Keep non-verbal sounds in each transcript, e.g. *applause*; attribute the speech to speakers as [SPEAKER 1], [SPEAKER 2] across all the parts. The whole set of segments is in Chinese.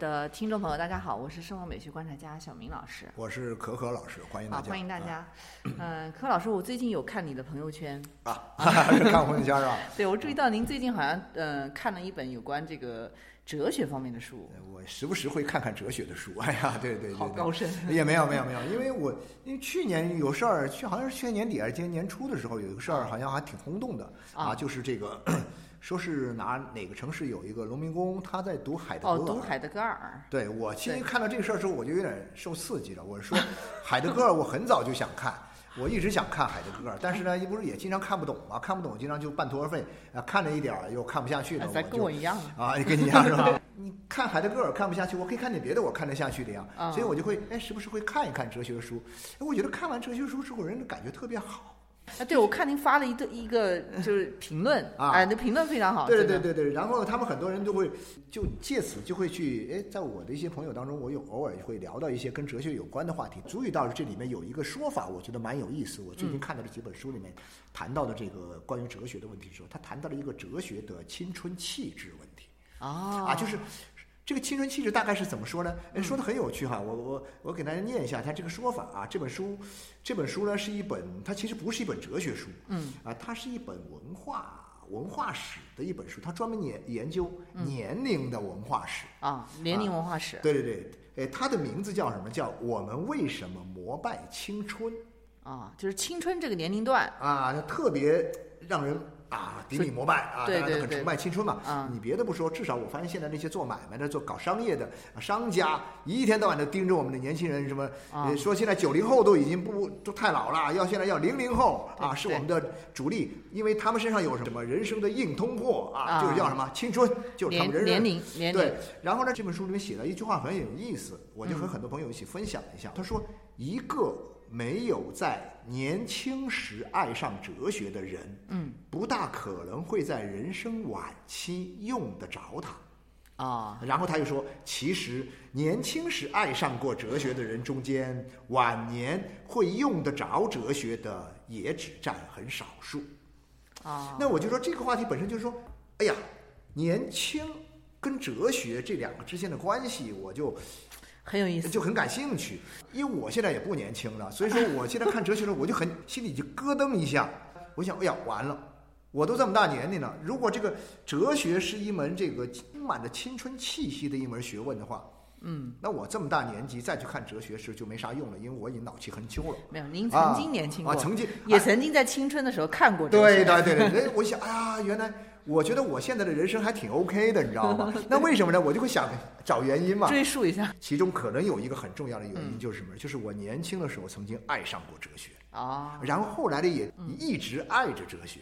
[SPEAKER 1] 的听众朋友，大家好，我是生活美学观察家小明老师。
[SPEAKER 2] 我是可可老师，欢迎大
[SPEAKER 1] 好，
[SPEAKER 2] 家。
[SPEAKER 1] 欢迎大家。嗯，可可老师，我最近有看你的朋友圈，
[SPEAKER 2] 啊，*laughs* 是看朋友圈是吧？*laughs*
[SPEAKER 1] 对我注意到您最近好像嗯看了一本有关这个哲学方面的书，
[SPEAKER 2] 我时不时会看看哲学的书。*laughs* 哎呀，对对对，对
[SPEAKER 1] 好高深。
[SPEAKER 2] 也没有没有没有，因为我因为去年有事儿，去好像是去年年底还是今年年初的时候，有一个事儿好像还挺轰动的
[SPEAKER 1] 啊
[SPEAKER 2] 啊，就是这个说是哪哪个城市有一个农民工，他在读海德格
[SPEAKER 1] 哦，
[SPEAKER 2] 尔。
[SPEAKER 1] 读海德格尔，
[SPEAKER 2] 对我其实看到这个事儿之后，我就有点受刺激了。我说，海德格尔，我很早就想看，我一直想看海德格尔，但是呢，不是也经常看不懂嘛，看不懂经常就半途而废，啊，看了一点儿又看不下去了，
[SPEAKER 1] 跟我一样啊。
[SPEAKER 2] 啊，跟你一样是吧？*laughs* 你看海德格尔看不下去，我可以看点别的我看得下去的呀，
[SPEAKER 1] 啊
[SPEAKER 2] 所以我就会哎时不时会看一看哲学书。哎我觉得看完哲学书之后，人的感觉特别好。
[SPEAKER 1] 啊，对，我看您发了一个一个就是评论，*laughs*
[SPEAKER 2] 啊
[SPEAKER 1] 哎，那评论非常好，
[SPEAKER 2] 对对对对对，然后他们很多人都会就借此就会去，哎，在我的一些朋友当中，我有偶尔会聊到一些跟哲学有关的话题，注意到这里面有一个说法，我觉得蛮有意思。我最近看到的几本书里面谈到的这个关于哲学的问题的时候，他谈到了一个哲学的青春气质问题。
[SPEAKER 1] 啊
[SPEAKER 2] 啊，就是这个青春气质大概是怎么说呢？哎，说的很有趣哈，我我我给大家念一下他这个说法啊。这本书，这本书呢是一本，它其实不是一本哲学书，
[SPEAKER 1] 嗯
[SPEAKER 2] 啊，它是一本文化文化史的一本书，它专门研研究年龄的文化史。
[SPEAKER 1] 啊，年龄文化史
[SPEAKER 2] 对对对，哎，它的名字叫什么？叫我们为什么膜拜青春
[SPEAKER 1] 啊，就是青春这个年龄段
[SPEAKER 2] 啊？它特别让人。啊，顶礼膜拜啊，大家都很崇拜青春嘛。
[SPEAKER 1] 啊
[SPEAKER 2] 你别的不说，至少我发现现在那些做买卖的、做搞商业的啊商家，一天到晚的盯着我们的年轻人，什么、说现在九零后都已经不都太老了，要现在要零零后啊，是我们的主力，因为他们身上有什么人生的硬通货啊，
[SPEAKER 1] 啊
[SPEAKER 2] 就是叫什么青春，就是他们人
[SPEAKER 1] 年龄年龄
[SPEAKER 2] 对，然后呢，这本书里面写了一句话很有意思，我就和很多朋友一起分享一下。他说：“一个没有在年轻时爱上哲学的人，
[SPEAKER 1] 嗯，
[SPEAKER 2] 不大可能会在人生晚期用得着它。”
[SPEAKER 1] 啊，
[SPEAKER 2] 然后他又说，其实年轻时爱上过哲学的人中间，晚年会用得着哲学的也只占很少数。
[SPEAKER 1] 啊，
[SPEAKER 2] 那我就说这个话题本身就是说，哎呀，年轻跟哲学这两个之间的关系，我就
[SPEAKER 1] 很有意思。
[SPEAKER 2] 就很感兴趣。因为我现在也不年轻了，所以说 *laughs* 我现在看哲学的时候，我就很心里就咯噔一下，我想，哎呀，完了。我都这么大年龄了，如果这个哲学是一门这个充满着青春气息的一门学问的话，
[SPEAKER 1] 嗯，
[SPEAKER 2] 那我这么大年纪再去看哲学史就没啥用了，因为我已经老气横秋了。
[SPEAKER 1] 没有，您曾经年轻过，
[SPEAKER 2] 啊，曾经
[SPEAKER 1] 也曾经在青春的时候看过哲学。
[SPEAKER 2] 对对对对，哎，我想哎呀，原来我觉得我现在的人生还挺 OK 的，你知道吗？那为什么呢？我就会想找原因嘛。
[SPEAKER 1] 追溯一下
[SPEAKER 2] 其中可能有一个很重要的原因就是什么？就是我年轻的时候曾经爱上过哲学，
[SPEAKER 1] 啊，
[SPEAKER 2] 然后后来呢也一直爱着哲学。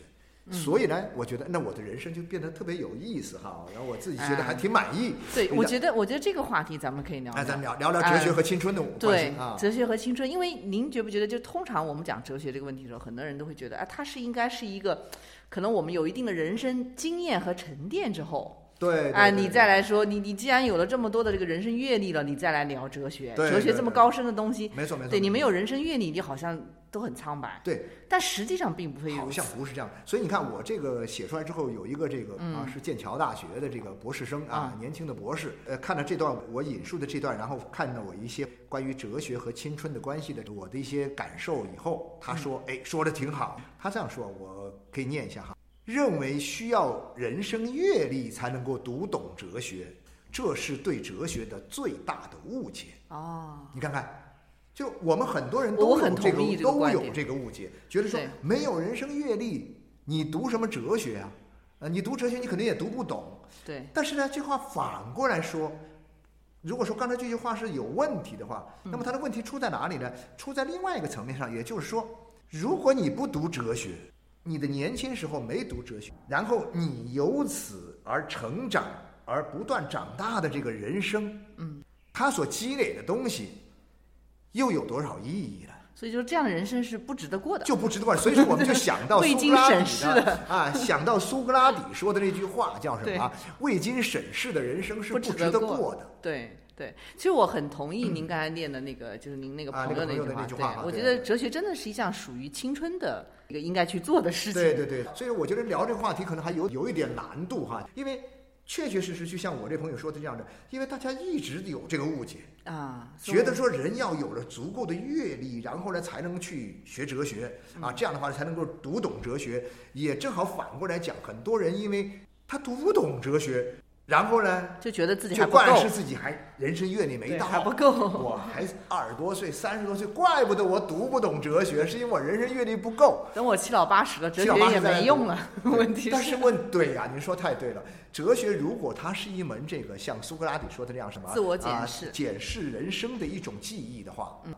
[SPEAKER 2] 所以呢，我觉得那我的人生就变得特别有意思哈，然后我自己觉得还挺满意。
[SPEAKER 1] 对，我觉
[SPEAKER 2] 得，
[SPEAKER 1] 我觉得这个话题咱们可以聊
[SPEAKER 2] 哎，
[SPEAKER 1] 聊。
[SPEAKER 2] 咱们聊聊聊哲学和青春的关
[SPEAKER 1] 对
[SPEAKER 2] 系啊。
[SPEAKER 1] 哲学和青春，因为您觉不觉得，就通常我们讲哲学这个问题的时候，很多人都会觉得，啊，它是应该是一个，可能我们有一定的人生经验和沉淀之后，
[SPEAKER 2] 对，对
[SPEAKER 1] 啊，
[SPEAKER 2] 对
[SPEAKER 1] 你再来说，你你既然有了这么多的这个人生阅历了，你再来聊哲学，
[SPEAKER 2] 对
[SPEAKER 1] 哲学
[SPEAKER 2] 对对
[SPEAKER 1] 这么高深的东西，
[SPEAKER 2] 没错没错。
[SPEAKER 1] 对你没有人生阅历，你好像都很苍白，
[SPEAKER 2] 对，
[SPEAKER 1] 但实际上并不会如
[SPEAKER 2] 好像。不是这样。所以你看，我这个写出来之后，有一个这个啊
[SPEAKER 1] 嗯
[SPEAKER 2] 是剑桥大学的这个博士生啊
[SPEAKER 1] 啊，
[SPEAKER 2] 年轻的博士，呃，看了这段我引述的这段，然后看到我一些关于哲学和青春的关系的我的一些感受以后，他说，哎，说的挺好。他这样说，我可以念一下哈。认为需要人生阅历才能够读懂哲学，这是对哲学的最大的误解。
[SPEAKER 1] 哦，
[SPEAKER 2] 你看看，就我们很多人都有这
[SPEAKER 1] 个
[SPEAKER 2] 都有这个误解，觉得说没有人生阅历，你读什么哲学啊？呃，你读哲学你肯定也读不懂。
[SPEAKER 1] 对，
[SPEAKER 2] 但是呢，这话反过来说，如果说刚才这句话是有问题的话，那么它的问题出在哪里呢？出在另外一个层面上，也就是说，如果你不读哲学，你的年轻时候没读哲学，然后你由此而成长，而不断长大的这个人生，
[SPEAKER 1] 嗯，
[SPEAKER 2] 它所积累的东西，又有多少意义呢？
[SPEAKER 1] 所以就这样的人生是不值得过的。
[SPEAKER 2] 就不值得过。所以说，我们就想到 *laughs* 苏格拉底
[SPEAKER 1] 的
[SPEAKER 2] 啊，想到苏格拉底说的那句话叫什么啊？未经审视的人生是
[SPEAKER 1] 不
[SPEAKER 2] 不值得
[SPEAKER 1] 过
[SPEAKER 2] 过的。
[SPEAKER 1] 对对，其实我很同意您刚才念的那个，就是您那个朋
[SPEAKER 2] 友
[SPEAKER 1] 友句话。
[SPEAKER 2] 的那句话
[SPEAKER 1] 对，我觉得哲学真的是一项属于青春的一个应该去做的事情。
[SPEAKER 2] 对对对，所以我觉得聊这个话题可能还有有一点难度哈，因为确确实实就像我这朋友说的这样的，因为大家一直有这个误解，
[SPEAKER 1] 啊，
[SPEAKER 2] 觉得说人要有了足够的阅历，然后呢才能去学哲学
[SPEAKER 1] 嗯
[SPEAKER 2] 啊，这样的话才能够读懂哲学。也正好反过来讲，很多人因为他读不懂哲学，然后呢
[SPEAKER 1] 就觉得自己还
[SPEAKER 2] 就
[SPEAKER 1] 不够
[SPEAKER 2] 怪，是自己还人生阅历没
[SPEAKER 1] 对，
[SPEAKER 2] 到，
[SPEAKER 1] 还不够。
[SPEAKER 2] 我还二十多岁、三十多岁，怪不得我读不懂哲学，是因为我人生阅历不够。
[SPEAKER 1] 等我七老八十了，哲学也没用了。问题
[SPEAKER 2] 但是问对呀、您说太对了。哲学如果它是一门这个像苏格拉底说的那样什么
[SPEAKER 1] 自我检视
[SPEAKER 2] 啊、检视人生的一种技艺的话，嗯，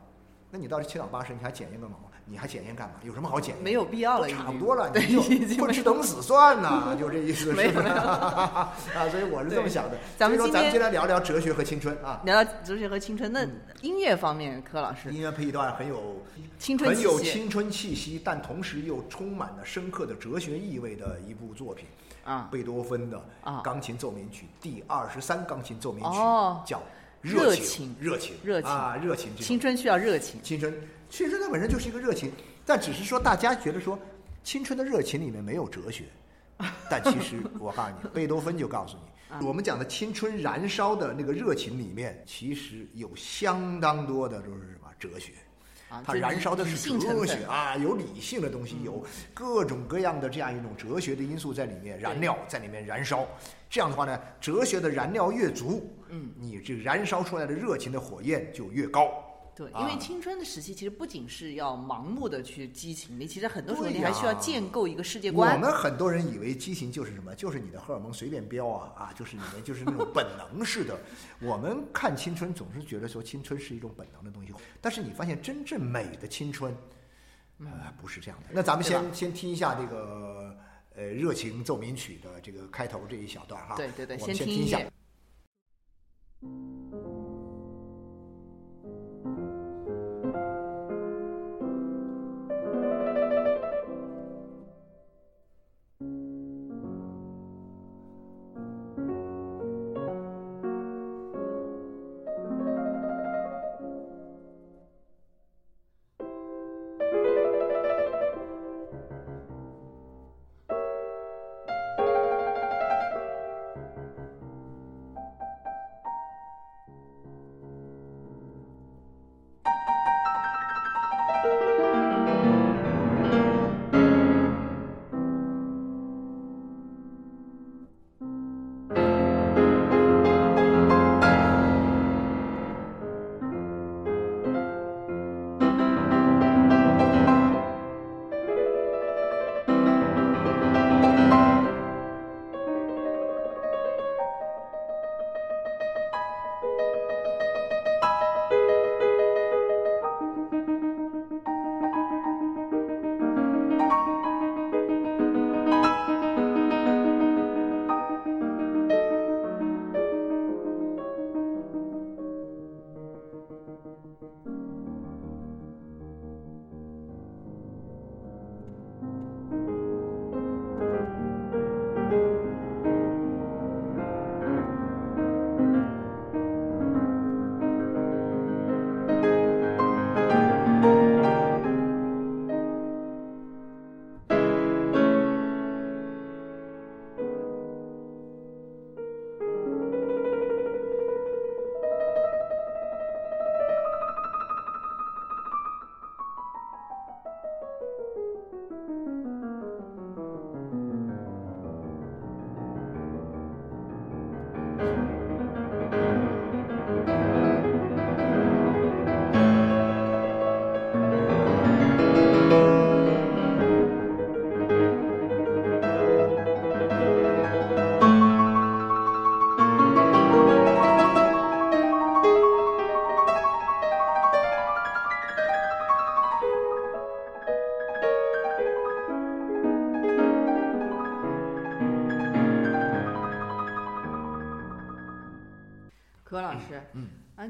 [SPEAKER 2] 那你到了七老八十，你还检验个毛？你还检验干嘛？有什么好检验？
[SPEAKER 1] 没有必要了，
[SPEAKER 2] 差不多了，
[SPEAKER 1] 对，*laughs*
[SPEAKER 2] 你就混吃等死算呐，*laughs* 就这意思，
[SPEAKER 1] 没有
[SPEAKER 2] 是不是？*laughs* 啊，所以我是这么想的。
[SPEAKER 1] 咱们今天
[SPEAKER 2] 所以说咱们今天聊聊哲学和青春啊。
[SPEAKER 1] 聊聊哲学和青春，那
[SPEAKER 2] 嗯
[SPEAKER 1] 音乐方面，柯老师
[SPEAKER 2] 音乐配一段很有
[SPEAKER 1] 青春
[SPEAKER 2] 很有青春气息，但同时又充满了深刻的哲学意味的一部作品。
[SPEAKER 1] 啊，
[SPEAKER 2] 贝多芬的
[SPEAKER 1] 啊
[SPEAKER 2] 钢琴奏鸣曲第二十三钢琴奏鸣曲，
[SPEAKER 1] 哦
[SPEAKER 2] 叫
[SPEAKER 1] 热
[SPEAKER 2] 情
[SPEAKER 1] 情，
[SPEAKER 2] 热情，
[SPEAKER 1] 热情。
[SPEAKER 2] 啊，热情
[SPEAKER 1] 青春需要热情。
[SPEAKER 2] 青春，青春它本身就是一个热情，但只是说大家觉得说青春的热情里面没有哲学，*laughs* 但其实我告诉你，贝多芬就告诉
[SPEAKER 1] 啊。
[SPEAKER 2] 你，我们讲的青春燃烧的那个热情里面，其实有相当多的就是什么哲学。
[SPEAKER 1] 啊，
[SPEAKER 2] 它燃烧的是哲学啊，有理性的东西，有各种各样的这样一种哲学的因素在里面，燃料在里面燃烧。这样的话呢，哲学的燃料越足，
[SPEAKER 1] 嗯，
[SPEAKER 2] 你这燃烧出来的热情的火焰就越高。
[SPEAKER 1] 对，因
[SPEAKER 2] 啊
[SPEAKER 1] 为青春的时期其实不仅是要盲目的去激情，你其实很多时候你还需要建构一个世界观我。
[SPEAKER 2] 们很多人以为激情就是什么，就是你的荷尔蒙随便飙啊啊，就是你们就是那种本能似的。*laughs* 我们看青春总是觉得说青春是一种本能的东西，但是你发现真正美的青春，呃，不是这样的。那咱们先先听一下这个呃热情奏鸣曲的这个开头这一小段哈。
[SPEAKER 1] 对对对，
[SPEAKER 2] 我们
[SPEAKER 1] 听
[SPEAKER 2] 听一下
[SPEAKER 1] 音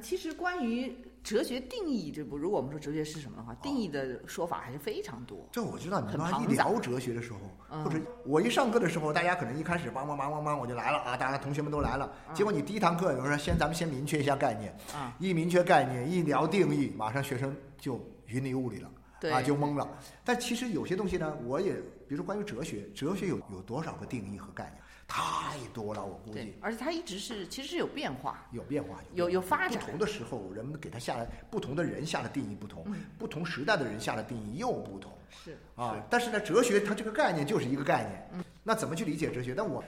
[SPEAKER 1] 其实关于哲学定义这部，如果我们说哲学是什么的话，定义的说法还是非常多。
[SPEAKER 2] 这我知道，你
[SPEAKER 1] 很
[SPEAKER 2] 们一聊哲学的时候，
[SPEAKER 1] 嗯
[SPEAKER 2] 或者我一上课的时候，大家可能一开始梆梆梆梆梆我就来了啊，大家同学们都来了。结果你第一堂课，有人说先咱们先明确一下概念，
[SPEAKER 1] 啊，
[SPEAKER 2] 一明确概念，一聊定义，马上学生就云里雾里了。
[SPEAKER 1] 对
[SPEAKER 2] 啊，就懵了。但其实有些东西呢，我也，比如说关于哲学，哲学有有多少个定义和概念？太多了，我估计，
[SPEAKER 1] 而且它一直是其实是有变化。
[SPEAKER 2] 有变化，
[SPEAKER 1] 有有发展
[SPEAKER 2] 不同的时候，人们给它下了不同的人下的定义不同，
[SPEAKER 1] 嗯
[SPEAKER 2] 不同时代的人下的定义又不同。
[SPEAKER 1] 是。
[SPEAKER 2] 啊。但是呢，哲学它这个概念就是一个概念，那怎么去理解哲学？但我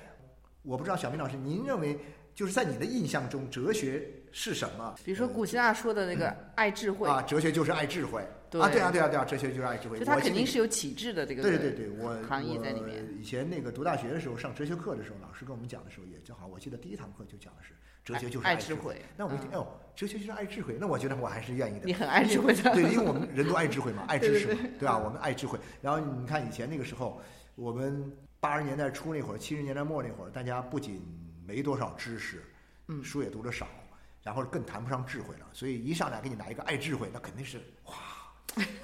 [SPEAKER 2] 我不知道，小明老师，您认为就是在你的印象中，哲学是什么？
[SPEAKER 1] 比如说古希腊说的那个爱智慧，
[SPEAKER 2] 啊，哲学就是爱智慧
[SPEAKER 1] 对
[SPEAKER 2] 啊，对啊，对啊，对啊，哲学就是爱智慧。
[SPEAKER 1] 就它
[SPEAKER 2] 我记得
[SPEAKER 1] 肯定是有启智的这个
[SPEAKER 2] 对对对，我
[SPEAKER 1] 含义在里面。
[SPEAKER 2] 我以前那个读大学的时候上哲学课的时候，老师跟我们讲的时候也正好，我记得第一堂课就讲的是哲学就是智
[SPEAKER 1] 爱智慧
[SPEAKER 2] 那我一听，
[SPEAKER 1] 嗯
[SPEAKER 2] 哎呦，哲学就是爱智慧，那我觉得我还是愿意的。
[SPEAKER 1] 你很爱智慧的
[SPEAKER 2] 对，因为我们人都爱智慧嘛，*laughs* 爱知识嘛，
[SPEAKER 1] 对
[SPEAKER 2] 吧？我们爱智慧。然后你看以前那个时候，我们八十年代初那会儿，七十年代末那会儿，大家不仅没多少知识，
[SPEAKER 1] 嗯
[SPEAKER 2] 书也读的少，然后更谈不上智慧了。所以一上来给你来一个爱智慧，那肯定是哇。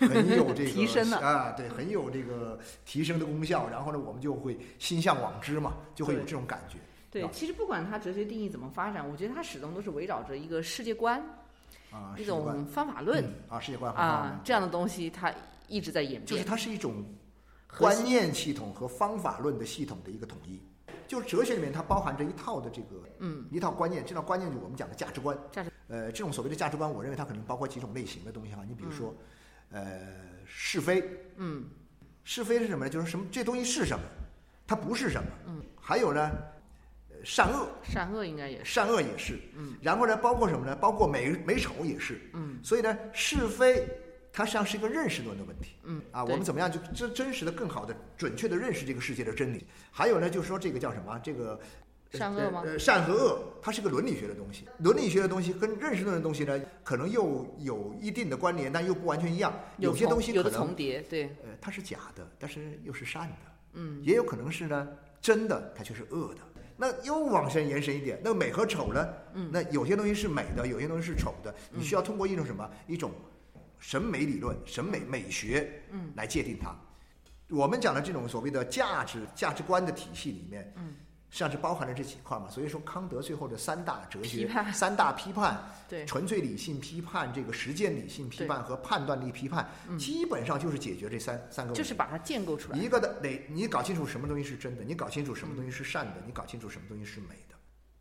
[SPEAKER 2] 很有这个 *laughs*
[SPEAKER 1] 提升了
[SPEAKER 2] 啊，对，很有这个提升的功效。然后呢，我们就会心向往之嘛，就会有这种感觉。
[SPEAKER 1] 对，
[SPEAKER 2] 啊
[SPEAKER 1] 其实不管它哲学定义怎么发展，我觉得它始终都是围绕着一个世界观、
[SPEAKER 2] 啊，
[SPEAKER 1] 一种方法论
[SPEAKER 2] 嗯啊，世界观
[SPEAKER 1] 啊这样的东西，它一直在演变
[SPEAKER 2] 就是。它是一种观念系统和方法论的系统的一个统一。就是哲学里面它包含着一套的这个
[SPEAKER 1] 嗯
[SPEAKER 2] 一套观念，这套观念就是我们讲的价值观。
[SPEAKER 1] 价值
[SPEAKER 2] 呃，这种所谓的价值观，我认为它可能包括几种类型的东西哈。你比如说，
[SPEAKER 1] 嗯
[SPEAKER 2] 呃，是非，
[SPEAKER 1] 嗯
[SPEAKER 2] 是非是什么呢？就是什么这东西是什么，它不是什么。
[SPEAKER 1] 嗯。
[SPEAKER 2] 还有呢，呃善恶，
[SPEAKER 1] 善恶应该也是
[SPEAKER 2] 善恶也是。
[SPEAKER 1] 嗯。
[SPEAKER 2] 然后呢，包括什么呢？包括美美丑也是。
[SPEAKER 1] 嗯
[SPEAKER 2] 所以呢，是非它实际上是一个认识论的问题。
[SPEAKER 1] 嗯
[SPEAKER 2] 啊，我们怎么样就真真实的、更好的、准确的认识这个世界的真理？还有呢，就是说这个叫什么？这个
[SPEAKER 1] 善恶吗
[SPEAKER 2] 呃，呃善和恶，它是个伦理学的东西。伦理学的东西跟认识论的东西呢，可能又有一定的关联，但又不完全一样。有些东西可能
[SPEAKER 1] 的重叠，对，
[SPEAKER 2] 呃，它是假的，但是又是善的。
[SPEAKER 1] 嗯，
[SPEAKER 2] 也有可能是呢，真的它却是恶的。那又往深延伸一点，那美和丑呢？
[SPEAKER 1] 嗯
[SPEAKER 2] 那有些东西是美的，有些东西是丑的，你需要通过一种什么？一种审美理论、审美美学，
[SPEAKER 1] 嗯，
[SPEAKER 2] 来界定它。我们讲的这种所谓的价值价值观的体系里面，
[SPEAKER 1] 嗯，
[SPEAKER 2] 实际上是包含了这几块嘛。所以说，康德最后的三大哲学、三大批判，
[SPEAKER 1] 对，
[SPEAKER 2] 纯粹理性批判、这个实践理性批判和判断力批判，基本上就是解决这三三个问题。
[SPEAKER 1] 就是把它建构出来。
[SPEAKER 2] 一个的得你搞清楚什么东西是真的，你搞清楚什么东西是善的，你搞清楚什么东西是美的。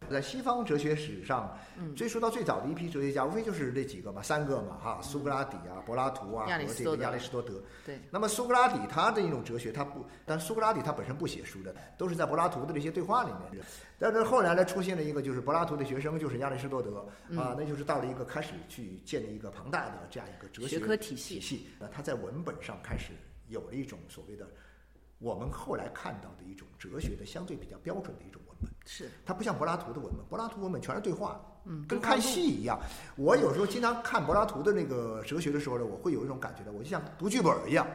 [SPEAKER 2] 在西方哲学史上，
[SPEAKER 1] 嗯
[SPEAKER 2] 追溯到最早的一批哲学家，无非就是这几个嘛，三个嘛，哈，苏格拉底啊、柏拉图啊和这个亚里士多德。
[SPEAKER 1] 对，
[SPEAKER 2] 那么苏格拉底他的一种哲学，他不，但苏格拉底他本身不写书的，都是在柏拉图的这些对话里面。但是后来呢，出现了一个就是柏拉图的学生，就是亚里士多德啊，那就是到了一个开始去建立一个庞大的这样一个哲学
[SPEAKER 1] 学科体系
[SPEAKER 2] 体系。那他在文本上开始有了一种所谓的我们后来看到的一种哲学的相对比较标准的一种文本。
[SPEAKER 1] 是，
[SPEAKER 2] 它不像柏拉图的文本，柏拉图文本全是对话，
[SPEAKER 1] 嗯，
[SPEAKER 2] 跟看戏一样。我有时候经常看柏拉图的那个哲学的时候呢，我会有一种感觉的，我就像读剧本儿一样。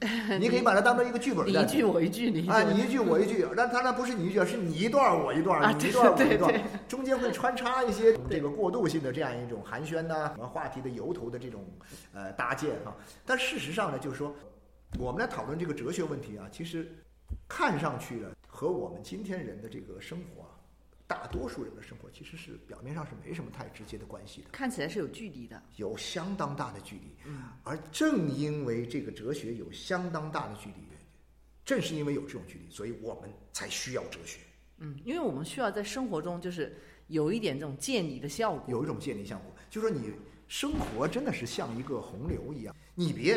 [SPEAKER 2] *laughs* 你可以把它当成一个剧本儿在
[SPEAKER 1] 你一句我一句，你一句
[SPEAKER 2] 啊，
[SPEAKER 1] 我
[SPEAKER 2] 你一句我一句，但它那不是你一句，是你一段我一段你一段我一段，中间会穿插一些这个过渡性的这样一种寒暄呐、什么话题的由头的这种呃搭建哈、但事实上呢，就是说我们来讨论这个哲学问题啊，其实看上去呢，和我们今天人的这个生活啊，大多数人的生活其实是表面上是没什么太直接的关系的。
[SPEAKER 1] 看起来是有距离的。
[SPEAKER 2] 有相当大的距离。
[SPEAKER 1] 嗯，
[SPEAKER 2] 而正因为这个哲学有相当大的距离，正是因为有这种距离，所以我们才需要哲学，
[SPEAKER 1] 嗯，因为我们需要在生活中就是有一点这种见你的效果。
[SPEAKER 2] 有一种建立效果。就说你生活真的是像一个洪流一样，你别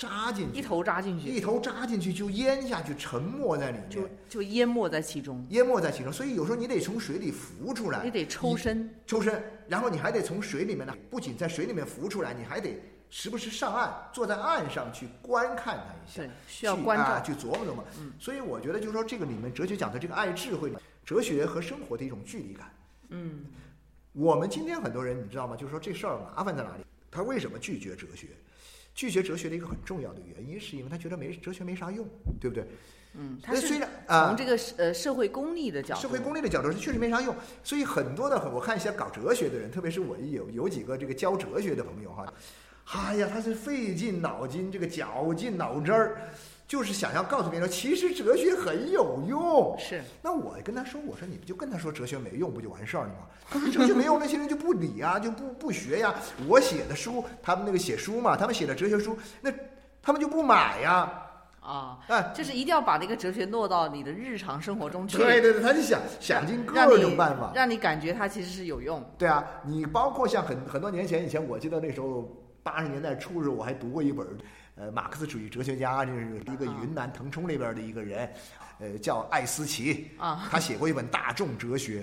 [SPEAKER 2] 扎进去，
[SPEAKER 1] 一头扎进去，
[SPEAKER 2] 一头扎进去就淹下去，沉没在里面，
[SPEAKER 1] 就淹没在其中，
[SPEAKER 2] 淹没在其中。所以有时候你得从水里浮出来，
[SPEAKER 1] 你得抽身。
[SPEAKER 2] 抽身，然后你还得从水里面呢，不仅在水里面浮出来，你还得时不时上岸，坐在岸上去观看它一下。
[SPEAKER 1] 对，需要
[SPEAKER 2] 去
[SPEAKER 1] 关照。
[SPEAKER 2] 啊，去琢磨琢磨。
[SPEAKER 1] 嗯
[SPEAKER 2] 所以我觉得就是说，这个里面哲学讲的这个爱智慧，哲学和生活的一种距离感。
[SPEAKER 1] 嗯，
[SPEAKER 2] 我们今天很多人你知道吗？就是说这事儿麻烦在哪里？他为什么拒绝哲学？拒绝哲学的一个很重要的原因，是因为他觉得没哲学没啥用，对不对？
[SPEAKER 1] 嗯，他
[SPEAKER 2] 虽然啊
[SPEAKER 1] 从这个呃社会功利的角度，
[SPEAKER 2] 社会功利的角度是确实没啥用，所以很多的我看一些搞哲学的人，特别是我有有几个这个教哲学的朋友哈，哎呀，他是费尽脑筋，这个绞尽脑汁儿，就是想要告诉别人，其实哲学很有用。
[SPEAKER 1] 是
[SPEAKER 2] 那我跟他说，我说你不就跟他说哲学没用，不就完事儿了吗？他说哲学没用，那些人就不理呀，就不不学呀。我写的书，他们那个写书嘛，他们写的哲学书，那他们就不买呀。
[SPEAKER 1] 啊，
[SPEAKER 2] 哎，
[SPEAKER 1] 就是一定要把那个哲学落到你的日常生活中去，
[SPEAKER 2] 对对对，他就想想尽各种办法。
[SPEAKER 1] 让你感觉它其实是有用。
[SPEAKER 2] 对啊，你包括像很很多年前，以前我记得那时候八十年代初的时候，我还读过一本，呃，马克思主义哲学家，就是一个云南腾冲那边的一个人，呃，叫艾思奇，
[SPEAKER 1] 啊，
[SPEAKER 2] 他写过一本《大众哲学》。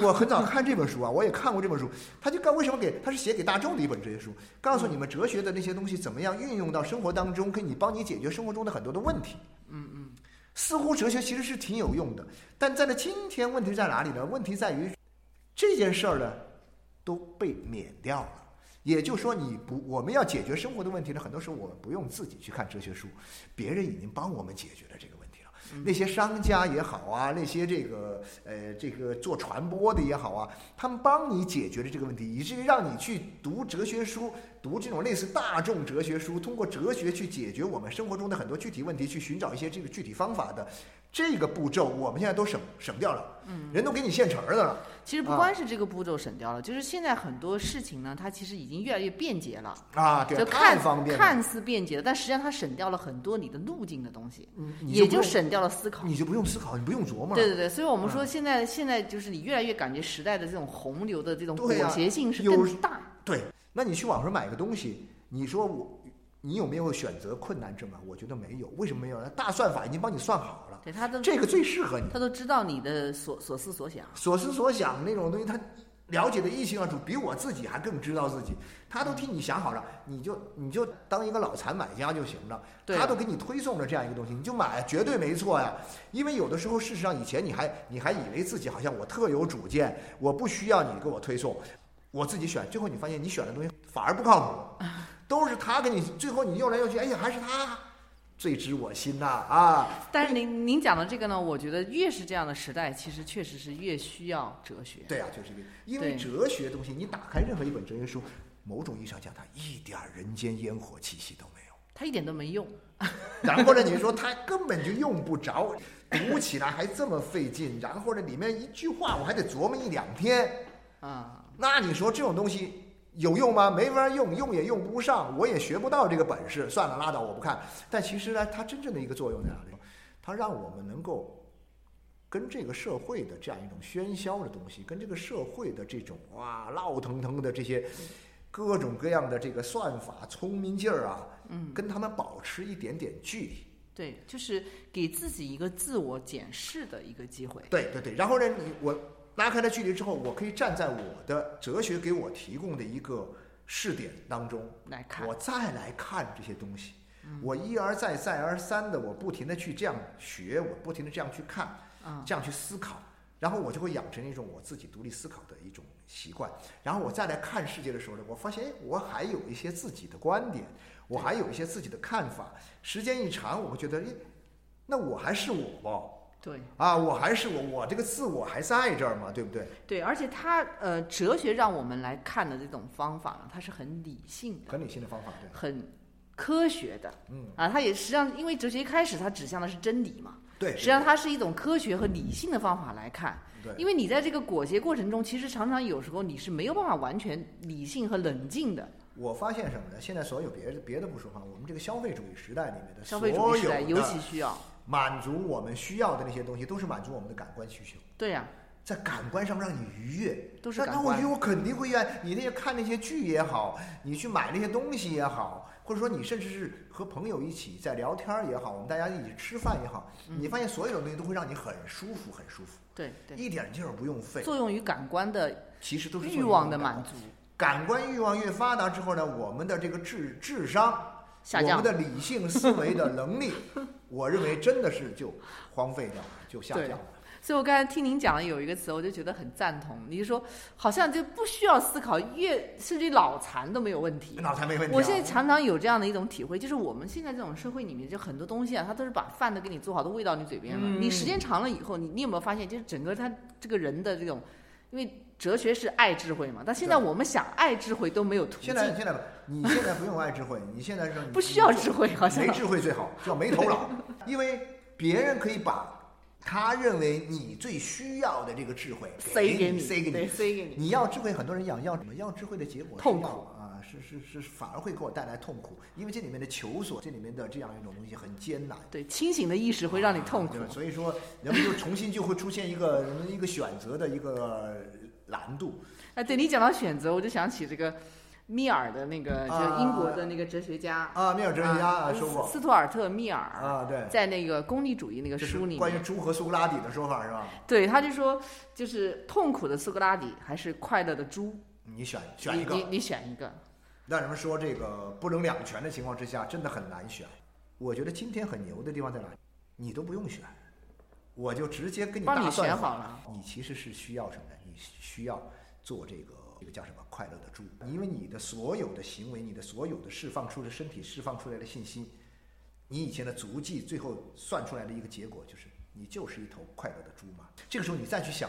[SPEAKER 2] 我很早看这本书啊，我也看过这本书。他就告为什么给他是写给大众的一本哲学书，告诉你们哲学的那些东西怎么样运用到生活当中，可以帮你解决生活中的很多的问题。
[SPEAKER 1] 嗯嗯，
[SPEAKER 2] 似乎哲学其实是挺有用的，但在那今天问题在哪里呢？问题在于这件事儿呢都被免掉了。也就是说，你不我们要解决生活的问题呢，很多时候我们不用自己去看哲学书，别人已经帮我们解决了这个问题了。那些商家也好啊，那些这个呃这个做传播的也好啊，他们帮你解决了这个问题，以至于让你去读哲学书，读这种类似大众哲学书，通过哲学去解决我们生活中的很多具体问题，去寻找一些这个具体方法的这个步骤，我们现在都省省掉了，嗯，人都给你现成儿的了
[SPEAKER 1] 其实不光是这个步骤省掉了，就是现在很多事情呢，它其实已经越来越便捷了，
[SPEAKER 2] 啊，对
[SPEAKER 1] 就，看
[SPEAKER 2] 方便，
[SPEAKER 1] 看似便捷了，但实际上它省掉了很多你的路径的东西，
[SPEAKER 2] 嗯你
[SPEAKER 1] 也就省掉了思考。
[SPEAKER 2] 你就不用思考，你不用琢磨了，
[SPEAKER 1] 对对对，所以我们说
[SPEAKER 2] 嗯
[SPEAKER 1] 现在、现在就是你越来越感觉时代的这种洪流的这种裹挟性是更大。
[SPEAKER 2] 对，那你去网上买个东西，你说我，你有没有选择困难症啊？我觉得没有，为什么没有呢？大算法已经帮你算好了，
[SPEAKER 1] 对，他都
[SPEAKER 2] 这个最适合你，
[SPEAKER 1] 他都知道你的所所思所想。
[SPEAKER 2] 所思所想那种东西，他了解的一清二楚，比我自己还更知道自己，他都替你想好了，你就你就当一个脑残买家就行了，
[SPEAKER 1] 对
[SPEAKER 2] 他都给你推送了这样一个东西，你就买，绝对没错呀。因为有的时候，事实上以前你还你还以为自己好像我特有主见，我不需要你给我推送，我自己选，最后你发现你选的东西反而不靠谱，都是他给你，最后你用来用去，哎呀，还是他最知我心呐啊！
[SPEAKER 1] 但是您您讲的这个呢，我觉得越是这样的时代，其实确实是越需要哲学。
[SPEAKER 2] 对啊，就是这个，因为哲学东西，你打开任何一本哲学书，某种意义上讲，它一点人间烟火气息都没有。
[SPEAKER 1] 它一点都没用。*laughs*
[SPEAKER 2] 然后呢，你说它根本就用不着，读起来还这么费劲，然后呢，里面一句话我还得琢磨一两天，*laughs*
[SPEAKER 1] 啊、
[SPEAKER 2] 那你说这种东西有用吗？没法用，用也用不上，我也学不到这个本事，算了，拉倒，我不看。但其实呢，它真正的一个作用在哪里？它让我们能够跟这个社会的这样一种喧嚣的东西，跟这个社会的这种哇闹腾腾的这些各种各样的这个算法、聪明劲儿啊，
[SPEAKER 1] 嗯，
[SPEAKER 2] 跟他们保持一点点距离。
[SPEAKER 1] 对，就是给自己一个自我检视的一个机会。
[SPEAKER 2] 对对对，然后呢，你我拉开了距离之后，我可以站在我的哲学给我提供的一个视点当中，
[SPEAKER 1] 来看，
[SPEAKER 2] 我再来看这些东西，我一而再再而三的，我不停的去这样学，我不停的这样去看，
[SPEAKER 1] 嗯，
[SPEAKER 2] 这样去思考，然后我就会养成一种我自己独立思考的一种习惯。然后我再来看世界的时候呢，我发现哎，我还有一些自己的观点，我还有一些自己的看法。时间一长，我会觉得，哎，那我还是我吧。
[SPEAKER 1] 对
[SPEAKER 2] 啊，我还是我，我这个自我还在这儿嘛，对不对？
[SPEAKER 1] 对，而且它呃，哲学让我们来看的这种方法呢，它是很理性的，
[SPEAKER 2] 很理性的方法，对，
[SPEAKER 1] 很科学的。
[SPEAKER 2] 嗯，
[SPEAKER 1] 啊，它也实际上，因为哲学一开始它指向的是真理嘛，
[SPEAKER 2] 对，
[SPEAKER 1] 实际上它是一种科学和理性的方法来看。
[SPEAKER 2] 对，
[SPEAKER 1] 因为你在这个裹挟过程中，其实常常有时候你是没有办法完全理性和冷静的。
[SPEAKER 2] 我发现什么呢？现在所有别的别的不说话，我们这个消费主义时代里面的
[SPEAKER 1] 消费主义时代尤其需要。
[SPEAKER 2] 满足我们需要的那些东西，都是满足我们的感官需求，
[SPEAKER 1] 对呀、
[SPEAKER 2] 在感官上让你愉悦。
[SPEAKER 1] 都是
[SPEAKER 2] 那
[SPEAKER 1] 感官。
[SPEAKER 2] 那我觉得我肯定会愿你那些看那些剧也好，你去买那些东西也好，或者说你甚至是和朋友一起在聊天也好，我们大家一起吃饭也好，
[SPEAKER 1] 嗯。
[SPEAKER 2] 你发现所有的东西都会让你很舒服，很舒服，
[SPEAKER 1] 对对，
[SPEAKER 2] 一点劲儿不用费，
[SPEAKER 1] 作用于感官的
[SPEAKER 2] 其实都是
[SPEAKER 1] 欲望的满
[SPEAKER 2] 足。
[SPEAKER 1] 足。
[SPEAKER 2] 感官欲望越发达之后呢，我们的这个智智商
[SPEAKER 1] 下降。
[SPEAKER 2] 我们。的理性思维的能力，我认为真的是就荒废掉了，就下降了。
[SPEAKER 1] 所以我刚才听您讲了有一个词，我就觉得很赞同。你就说好像就不需要思考，越甚至于脑残都没有问题。
[SPEAKER 2] 脑残没问题、啊。
[SPEAKER 1] 我现在常常有这样的一种体会，就是我们现在这种社会里面，就很多东西啊，它都是把饭都给你做好，都喂到你嘴边了。
[SPEAKER 2] 嗯
[SPEAKER 1] 你时间长了以后，你你有没有发现，就是整个他这个人的这种，因为哲学是爱智慧嘛，但现在我们想爱智慧都没有途径
[SPEAKER 2] 现，在现在你现在不用爱智慧，*laughs* 你现在是
[SPEAKER 1] 不需要智慧，好像
[SPEAKER 2] 没智慧最好，叫没头脑，*laughs* 因为别人可以把他认为你最需要的这个智慧
[SPEAKER 1] 塞给你，
[SPEAKER 2] 塞给，你。
[SPEAKER 1] 塞给你。
[SPEAKER 2] 你要智慧，很多人讲要什么？要智慧的结果是
[SPEAKER 1] 痛苦
[SPEAKER 2] 啊，是是是，反而会给我带来痛苦，因为这里面的求索，这里面的这样一种东西很艰难。
[SPEAKER 1] 对，清醒的意识会让你痛苦
[SPEAKER 2] 啊对。所以说，人们就重新就会出现一个一个选择的一个难度。
[SPEAKER 1] 哎，对你讲到选择，我就想起这个密尔的那个，就是英国
[SPEAKER 2] 啊
[SPEAKER 1] 的那个哲学家
[SPEAKER 2] 啊，密尔哲学家
[SPEAKER 1] 啊
[SPEAKER 2] 说过
[SPEAKER 1] 斯图尔特·密尔
[SPEAKER 2] 啊，对，
[SPEAKER 1] 在那个功利主义那个书里，
[SPEAKER 2] 关于猪和苏格拉底的说法是吧？
[SPEAKER 1] 对，他就说，就是痛苦的苏格拉底还是快乐的猪，
[SPEAKER 2] 你选选一个
[SPEAKER 1] 你你，你选一个。
[SPEAKER 2] 让人们说这个不能两全的情况之下，真的很难选。我觉得今天很牛的地方在哪？你都不用选，我就直接跟你大算法
[SPEAKER 1] 选好了。
[SPEAKER 2] 你其实是需要什么呢？你需要做这个这个叫什么快乐的猪，因为你的所有的行为，你的所有的释放出的身体释放出来的信息，你以前的足迹，最后算出来的一个结果就是你就是一头快乐的猪嘛。这个时候你再去想，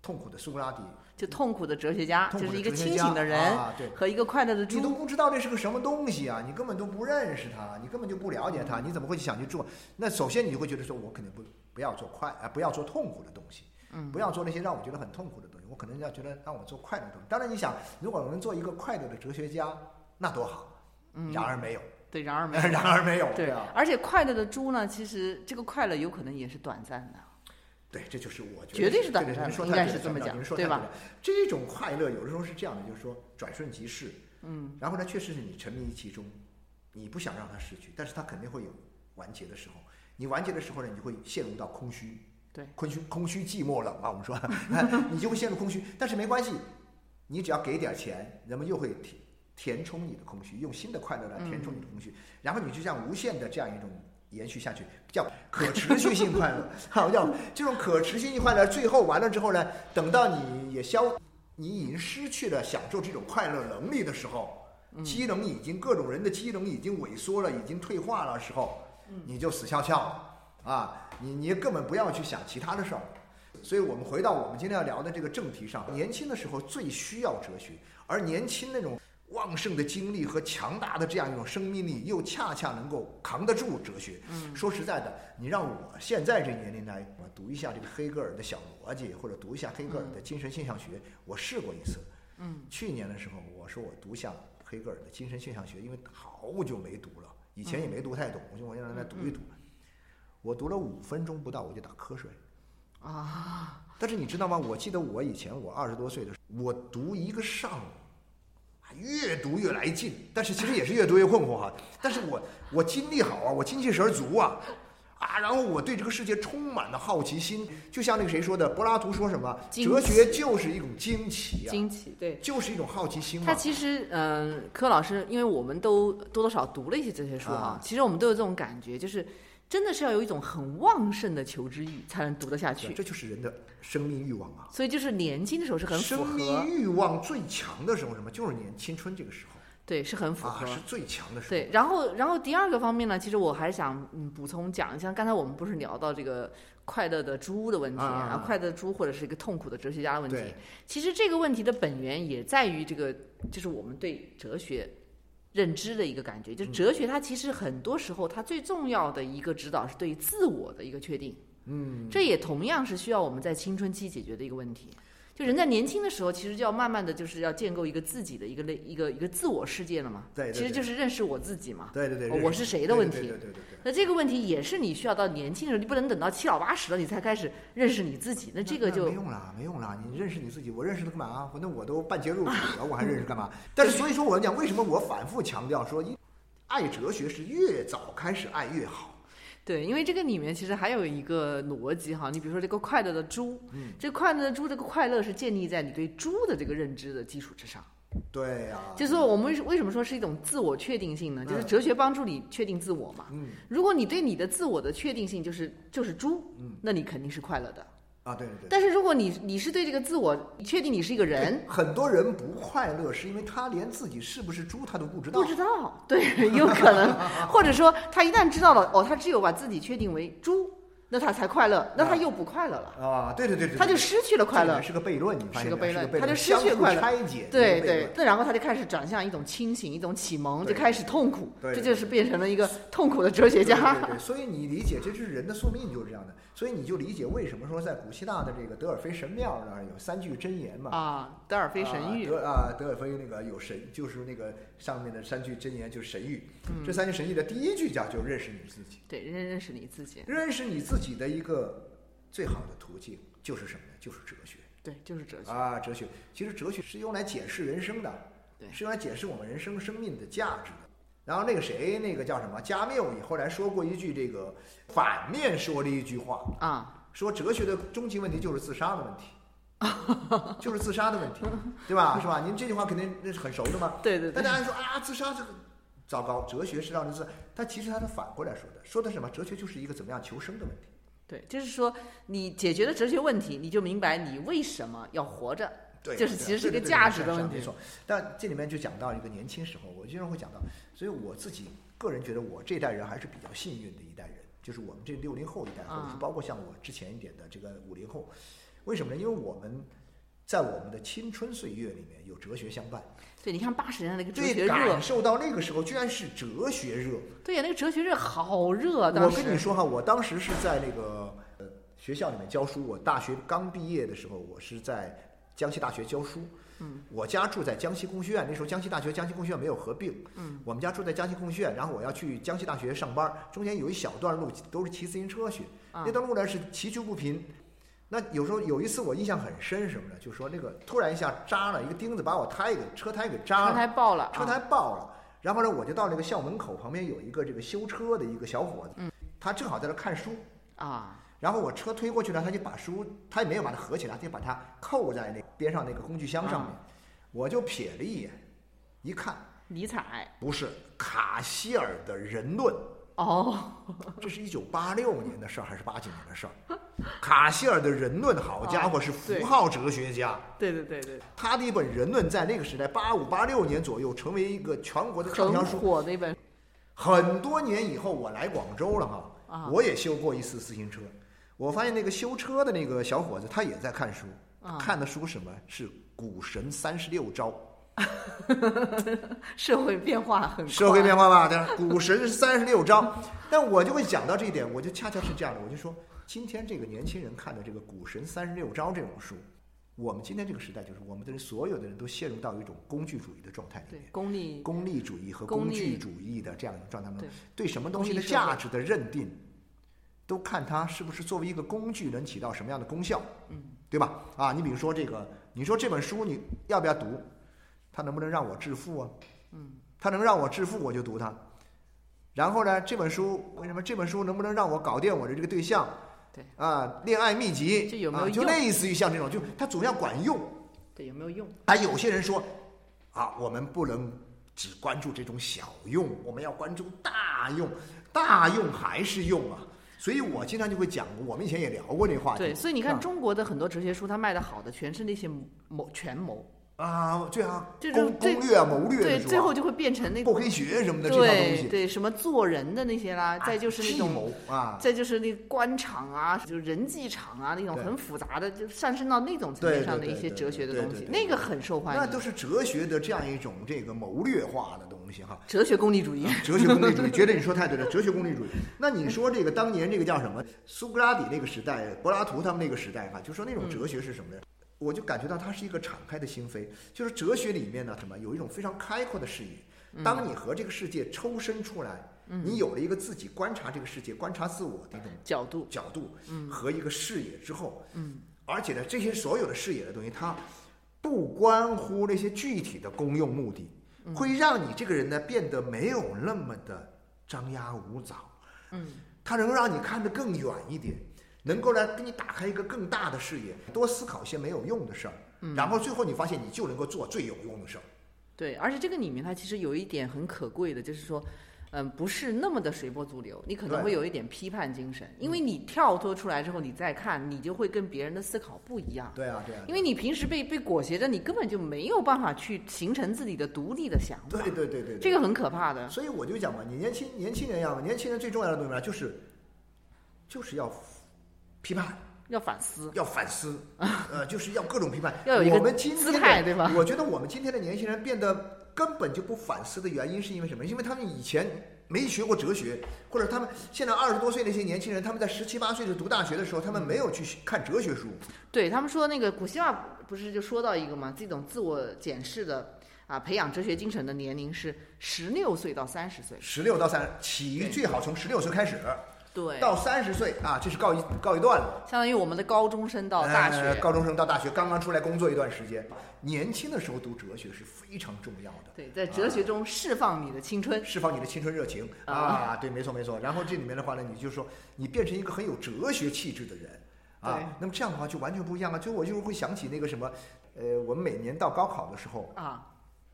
[SPEAKER 2] 痛苦的苏格拉底，
[SPEAKER 1] 就痛苦的哲学家，就是一个清醒的人。和一个快乐的猪
[SPEAKER 2] 你都。不知道这是个什么东西啊！你根本都不认识它，你根本就不了解它，你怎么会想去做？那首先你就会觉得说，我肯定不不要做快啊、不要做痛苦的东西，
[SPEAKER 1] 嗯
[SPEAKER 2] 不要做那些让我觉得很痛苦的东西，我可能要觉得让我做快乐的东西。当然，你想，如果能做一个快乐的哲学家，那多好。然而没有，
[SPEAKER 1] 对，然而没 *laughs* 有。
[SPEAKER 2] 然而没有，
[SPEAKER 1] 对
[SPEAKER 2] 啊，
[SPEAKER 1] 而且快乐的猪呢，其实这个快乐有可能也是短暂的。
[SPEAKER 2] 对，这就是我觉得
[SPEAKER 1] 绝对
[SPEAKER 2] 您说
[SPEAKER 1] 应该是这么讲
[SPEAKER 2] 赵您说
[SPEAKER 1] 对吧
[SPEAKER 2] 这种快乐有的时候是这样的，就是说转瞬即逝，
[SPEAKER 1] 嗯，
[SPEAKER 2] 然后呢，确实是你沉迷于其中，你不想让它失去，但是它肯定会有完结的时候。你完结的时候呢，你就会陷入到空虚，
[SPEAKER 1] 对，
[SPEAKER 2] 空虚空虚寂寞冷啊，我们说，*laughs* 你就会陷入空虚。但是没关系，你只要给点钱，人们又会填填充你的空虚，用新的快乐来填充你的空虚，然后你就这样无限的这样一种延续下去，叫可持续性快乐。*laughs* 好，叫这种可持续性快乐，最后完了之后呢，等到你也消，你已经失去了享受这种快乐能力的时候。机能已经各种人的机能已经萎缩了，已经退化了时候，你就死翘翘了啊！你你根本不要去想其他的事儿。所以我们回到我们今天要聊的这个正题上，年轻的时候最需要哲学，而年轻那种旺盛的精力和强大的这样一种生命力，又恰恰能够扛得住哲学。说实在的，你让我现在这年龄来，我读一下这个黑格尔的小逻辑，或者读一下黑格尔的精神现象学，我试过一次。
[SPEAKER 1] 嗯，
[SPEAKER 2] 去年的时候，我说我读一下黑格尔的精神现象学，因为好久没读了，以前也没读太懂，我就我让他读一读。我读了五分钟不到，我就打瞌睡。
[SPEAKER 1] 啊，
[SPEAKER 2] 但是你知道吗？我记得我以前我二十多岁的时候，我读一个上午，越读越来劲，但是其实也是越读越困惑哈。但是我我精力好啊，我精气神足啊，啊，然后我对这个世界充满了好奇心，就像那个谁说的，柏拉图说什么，哲学就是一种惊奇啊，
[SPEAKER 1] 惊奇，对。
[SPEAKER 2] 就是一种好奇心嘛。
[SPEAKER 1] 他其实，嗯、柯老师，因为我们都多多少读了一些哲学书哈、
[SPEAKER 2] 啊
[SPEAKER 1] 其实我们都有这种感觉，就是真的是要有一种很旺盛的求知欲，才能读得下去。
[SPEAKER 2] 这就是人的生命欲望啊。
[SPEAKER 1] 所以就是年轻的时候是很符
[SPEAKER 2] 生命
[SPEAKER 1] 合，
[SPEAKER 2] 欲望最强的时候，什么？就是年青春这个时候
[SPEAKER 1] 对，是很符合。
[SPEAKER 2] 啊，是最强的时候。
[SPEAKER 1] 对，然后，然后第二个方面呢，其实我还是想嗯补充讲一下，刚才我们不是聊到这个快乐的猪的问题
[SPEAKER 2] 啊
[SPEAKER 1] 快乐的猪或者是一个痛苦的哲学家的问题。其实这个问题的本源也在于这个，就是我们对哲学认知的一个感觉，就
[SPEAKER 2] 嗯
[SPEAKER 1] 哲学它其实很多时候它最重要的一个指导是对自我的一个确定。
[SPEAKER 2] 嗯，
[SPEAKER 1] 这也同样是需要我们在青春期解决的一个问题。就人在年轻的时候，其实就要慢慢的就是要建构一个自己的一个类一个一个自我世界了嘛。
[SPEAKER 2] 对对对
[SPEAKER 1] 其实就是认识我自己嘛。
[SPEAKER 2] 对对对，
[SPEAKER 1] 我是谁的问题
[SPEAKER 2] 对对对。
[SPEAKER 1] 那这个问题也是你需要到年轻的时候，你不能等到七老八十了你才开始认识你自己。那这个就
[SPEAKER 2] 没用了，没用了。你认识你自己，我认识他干嘛？反正我都半截入土了，我还认识干嘛？但是所以说，我讲为什么我反复强调说，一爱哲学是越早开始爱越好。
[SPEAKER 1] 对，因为这个里面其实还有一个逻辑哈。你比如说这个快乐的猪，
[SPEAKER 2] 嗯
[SPEAKER 1] 这快乐的猪这个快乐是建立在你对猪的这个认知的基础之上。
[SPEAKER 2] 对呀、
[SPEAKER 1] 就是说，我们为什为什么说是一种自我确定性呢？就是
[SPEAKER 2] 嗯
[SPEAKER 1] 哲学帮助你确定自我嘛。
[SPEAKER 2] 嗯
[SPEAKER 1] 如果你对你的自我的确定性就是就是猪，
[SPEAKER 2] 嗯
[SPEAKER 1] 那你肯定是快乐的。
[SPEAKER 2] 啊，对对对。
[SPEAKER 1] 但是如果你你是对这个自我你确定你是一个人，
[SPEAKER 2] 很多人不快乐，是因为他连自己是不是猪他都不知道。
[SPEAKER 1] 不知道，对，有可能，或者说他一旦知道了，哦，他只有把自己确定为猪，那他才快乐，那他又不快乐了，
[SPEAKER 2] 啊，对对对对，
[SPEAKER 1] 他就失去了快乐。
[SPEAKER 2] 是个悖论，你发现
[SPEAKER 1] 是个悖论他就失去
[SPEAKER 2] 了
[SPEAKER 1] 快乐。
[SPEAKER 2] 拆解，
[SPEAKER 1] 对对。那然后他就开始转向一种清醒，一种启蒙，就开始痛苦，
[SPEAKER 2] 对。
[SPEAKER 1] 这就是变成了一个痛苦的哲学家。
[SPEAKER 2] 所以你理解，这就是人的宿命就是这样的，所以你就理解为什么说在古希腊的这个德尔菲神庙那儿有三句真言嘛。
[SPEAKER 1] 啊，德尔菲神谕。
[SPEAKER 2] 啊，德尔菲那个有神，就是那个上面的三句真言就是神谕。
[SPEAKER 1] 嗯
[SPEAKER 2] 这三句神谕的第一句叫就认识你自己，
[SPEAKER 1] 对认认识你自己，
[SPEAKER 2] 认识你自己的一个最好的途径就是什么呢？就是哲学
[SPEAKER 1] 对，就是哲学。
[SPEAKER 2] 啊，哲学。其实哲学是用来解释人生的，
[SPEAKER 1] 对
[SPEAKER 2] 是用来解释我们人生生命的价值的。然后那个谁，那个叫什么加缪，也后来说过一句这个反面说了一句话，
[SPEAKER 1] 啊，
[SPEAKER 2] 说哲学的终极问题就是自杀的问题，*laughs* 就是自杀的问题，对吧？是吧？您这句话肯定那是很熟的嘛。*laughs*
[SPEAKER 1] 对对对
[SPEAKER 2] 大家说啊，自杀这个糟糕，哲学是让人自，但其实它是反过来说的，说的什么？哲学就是一个怎么样求生的问题。
[SPEAKER 1] 对，就是说你解决了哲学问题，你就明白你为什么要活着。
[SPEAKER 2] 对，
[SPEAKER 1] 就是其实是
[SPEAKER 2] 一个
[SPEAKER 1] 价值的问题
[SPEAKER 2] 没错。但这里面就讲到一个年轻时候，我经常会讲到，所以我自己个人觉得我这代人还是比较幸运的一代人，就是我们这六零后一代，或者是
[SPEAKER 1] 啊
[SPEAKER 2] 包括像我之前一点的这个五零后，为什么呢？因为我们在我们的青春岁月里面有哲学相伴，
[SPEAKER 1] 对，你看八十年代那个哲学，热
[SPEAKER 2] 感，受到那个时候居然是哲学热。
[SPEAKER 1] 对呀，那个哲学热好热，当
[SPEAKER 2] 我跟你说哈，我当时是在那个呃学校里面教书。我大学刚毕业的时候，我是在江西大学教书。嗯，我家住在江西工学院，那时候江西大学、江西工学院没有合并。嗯，我们家住在江西工学院，然后我要去江西大学上班，中间有一小段路都是骑自行车去，
[SPEAKER 1] 啊
[SPEAKER 2] 那段路呢是崎岖不平。那有时候有一次我印象很深，什么呢？就是说那个突然一下扎了一个钉子，把我胎给车胎给扎了车。
[SPEAKER 1] 胎爆了，
[SPEAKER 2] 车
[SPEAKER 1] 啊
[SPEAKER 2] 胎爆了，然后呢，我就到那个校门口旁边有一个这个修车的一个小伙子，
[SPEAKER 1] 嗯
[SPEAKER 2] 他正好在那看书，
[SPEAKER 1] 啊，
[SPEAKER 2] 然后我车推过去呢，他就把书，他也没有把它合起来，他就把它扣在那边上那个工具箱上面，我就瞥了一眼，一看
[SPEAKER 1] 尼采
[SPEAKER 2] 不是卡希尔的人论，
[SPEAKER 1] 哦，
[SPEAKER 2] 这是一九八六年的事儿还是八几年的事儿？*laughs* 卡希尔的人论，好家伙，是符号哲学家。
[SPEAKER 1] 对对对对，
[SPEAKER 2] 他的一本《人论》在那个时代，八五八六年左右，成为一个全国的畅销书。
[SPEAKER 1] 火的一本
[SPEAKER 2] 很多年以后，我来广州了哈，
[SPEAKER 1] 啊。
[SPEAKER 2] 我也修过一次自行车。我发现那个修车的那个小伙子，他也在看书，
[SPEAKER 1] 啊。
[SPEAKER 2] 看的书什么？是《股神三十六招》，*laughs*
[SPEAKER 1] 社会变化很，
[SPEAKER 2] 社会变化吧？但是股神三十六招，但我就会讲到这一点，我就恰恰是这样的，我就说，今天这个年轻人看的这个《股神三十六招》这种书，我们今天这个时代，就是我们的人所有的人都陷入到一种工具主义的状态里面。
[SPEAKER 1] 功利
[SPEAKER 2] 功利主义和工具主义的这样一种状态中
[SPEAKER 1] 对，
[SPEAKER 2] 对什么东西的价值的认定，都看它是不是作为一个工具能起到什么样的功效，
[SPEAKER 1] 嗯，
[SPEAKER 2] 对吧？啊，你比如说这个，你说这本书你要不要读？它能不能让我致富啊？
[SPEAKER 1] 嗯，
[SPEAKER 2] 它能让我致富，我就读它。然后呢，这本书为什么这本书能不能让我搞定我的这个对象？
[SPEAKER 1] 对
[SPEAKER 2] 啊，恋爱秘籍，啊就
[SPEAKER 1] 这有没有用
[SPEAKER 2] 类似于像这种，就它总要管用。
[SPEAKER 1] 对有没有用？
[SPEAKER 2] 还有些人说，啊，我们不能只关注这种小用，我们要关注大用，大用还是用啊。所以我经常就会讲，我们以前也聊过这个话题。
[SPEAKER 1] 对，所以你看
[SPEAKER 2] 啊
[SPEAKER 1] 中国的很多哲学书，它卖的好的全是那些谋权谋，
[SPEAKER 2] 啊，对啊，
[SPEAKER 1] 这种最
[SPEAKER 2] 攻攻略啊、谋略
[SPEAKER 1] 对，最后就会变成那个
[SPEAKER 2] 厚黑学什么的这套东西，
[SPEAKER 1] 对对什么做人的那些啦，再就是那种。
[SPEAKER 2] 谋啊，
[SPEAKER 1] 再就是那官场啊，就是人际场啊，那种很复杂的，就上升到那种层面上的一些哲学的东西，那个很受欢迎。
[SPEAKER 2] 那都是哲学的这样一种这个谋略化的东西哈。
[SPEAKER 1] 哲学功利主义，
[SPEAKER 2] 哲学功利主义，觉得你说太对了。*laughs* 哲学功利主义，那你说这个当年这个叫什么？苏格拉底那个时代，柏拉图他们那个时代哈，就说那种哲学是什么呢？我就感觉到他是一个敞开的心扉，就是哲学里面呢，什么有一种非常开阔的视野。当你和这个世界抽身出来，你有了一个自己观察这个世界、观察自我的一种
[SPEAKER 1] 角度，
[SPEAKER 2] 角度和一个视野之后，而且呢，这些所有的视野的东西，它不关乎那些具体的公用目的，会让你这个人呢变得没有那么的张牙舞爪，
[SPEAKER 1] 嗯，
[SPEAKER 2] 它能让你看得更远一点，能够来给你打开一个更大的视野，多思考一些没有用的事儿，然后最后你发现你就能够做最有用的事儿。
[SPEAKER 1] 对，而且这个里面它其实有一点很可贵的，就是说，嗯，不是那么的随波逐流，你可能会有一点批判精神，因为你跳脱出来之后，你再看，你就会跟别人的思考不一样。
[SPEAKER 2] 对啊，对啊，
[SPEAKER 1] 因为你平时被被裹挟着，你根本就没有办法去形成自己的独立的想法，
[SPEAKER 2] 对对对对，对
[SPEAKER 1] 这个很可怕的。
[SPEAKER 2] 所以我就讲嘛，你年轻年轻人呀，年轻人最重要的东西呢，就是就是要批判，
[SPEAKER 1] 要反思，
[SPEAKER 2] 要反思，*laughs* 呃，就是要各种批判。
[SPEAKER 1] 要有一个
[SPEAKER 2] 我们今天的
[SPEAKER 1] 姿态对吧
[SPEAKER 2] 我觉得我们今天的年轻人变得根本就不反思的原因是因为什么？因为他们以前没学过哲学，或者他们现在二十多岁那些年轻人，他们在十七八岁就读大学的时候，他们没有去看哲学书。
[SPEAKER 1] 对他们说那个古希腊不是就说到一个嘛，这种自我检视的啊，培养哲学精神的年龄是十六岁到三十岁。
[SPEAKER 2] 十六到三起
[SPEAKER 1] 对
[SPEAKER 2] 最好从十六岁开始，
[SPEAKER 1] 对，
[SPEAKER 2] 到三十岁啊，这是告一告一段落。
[SPEAKER 1] 相当于我们的高中生到大学。
[SPEAKER 2] 呃高中生到大学刚刚出来工作一段时间，年轻的时候读哲学是非常重要的。
[SPEAKER 1] 对，在哲学中释放你的青春。
[SPEAKER 2] 释放你的青春热情
[SPEAKER 1] 啊
[SPEAKER 2] 啊！对，没错没错。然后这里面的话呢，你就说你变成一个很有哲学气质的人啊，那么这样的话就完全不一样了。就我就会想起那个什么，呃，我们每年到高考的时候，
[SPEAKER 1] 啊，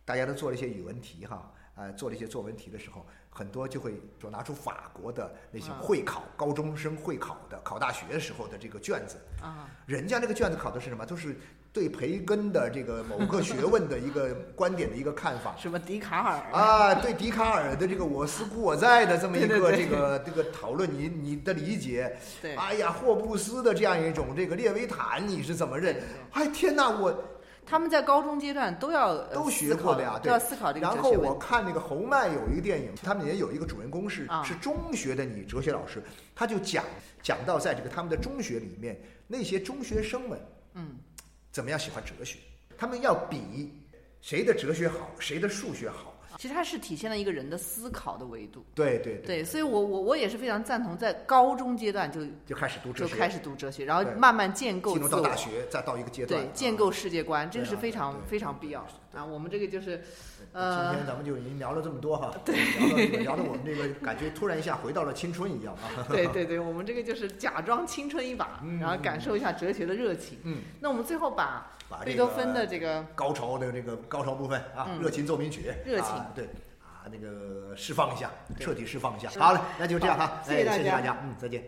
[SPEAKER 2] 大家都做了一些语文题哈，呃，做了一些作文题的时候，很多就会说拿出法国的那些
[SPEAKER 1] 啊。
[SPEAKER 2] 会考、高中生会考的考大学时候的这个卷子，
[SPEAKER 1] 啊，
[SPEAKER 2] 人家那个卷子考的是什么？都是对培根的这个某个学问的一个观点的一个看法。*laughs*
[SPEAKER 1] 什么笛卡尔
[SPEAKER 2] 啊，对笛卡尔的这个“我思故我在”的这么一个这个这个讨论，你你的理解，
[SPEAKER 1] 对，
[SPEAKER 2] 哎呀，霍布斯的这样一种这个列维坦，你是怎么认？哎，天哪，我
[SPEAKER 1] 他们在高中阶段都要呃
[SPEAKER 2] 都学过的呀对
[SPEAKER 1] 都要思考这个
[SPEAKER 2] 然后。我看那个侯麦有一个电影，他们也有一个主人公是、
[SPEAKER 1] 啊
[SPEAKER 2] 是中学的女哲学老师，他就讲讲到在这个他们的中学里面，那些中学生们
[SPEAKER 1] 嗯，
[SPEAKER 2] 怎么样喜欢哲学，他们要比谁的哲学好，谁的数学好。
[SPEAKER 1] 其实它是体现了一个人的思考的维度。
[SPEAKER 2] 对对对，
[SPEAKER 1] 对，所以我我我也是非常赞同，在高中阶段就
[SPEAKER 2] 就开始读哲学，
[SPEAKER 1] 就开始读哲学，然后慢慢建构
[SPEAKER 2] 进入到大。学，再到一个阶段，
[SPEAKER 1] 对，建
[SPEAKER 2] 啊
[SPEAKER 1] 构世界观，这个是非常
[SPEAKER 2] 对
[SPEAKER 1] 非常必要的啊。我们这个就是，
[SPEAKER 2] 今
[SPEAKER 1] 呃
[SPEAKER 2] 天咱们就已经聊了这么多哈，对，聊的我们这个感觉突然一下回到了青春一样啊。*laughs*
[SPEAKER 1] 对对对，我们这个就是假装青春一把，
[SPEAKER 2] 嗯
[SPEAKER 1] 然后感受一下哲学的热情。
[SPEAKER 2] 嗯，
[SPEAKER 1] 那我们最后把
[SPEAKER 2] 把这
[SPEAKER 1] 贝多芬的
[SPEAKER 2] 个
[SPEAKER 1] 这个
[SPEAKER 2] 高潮的这个高潮部分啊，
[SPEAKER 1] 嗯。
[SPEAKER 2] 热情奏鸣曲，
[SPEAKER 1] 热情。
[SPEAKER 2] 啊对啊，那个释放一下，彻底释放一下。好嘞，那就这样哈
[SPEAKER 1] 好，
[SPEAKER 2] 哎
[SPEAKER 1] 谢谢大家。
[SPEAKER 2] 谢谢大家，嗯，再见。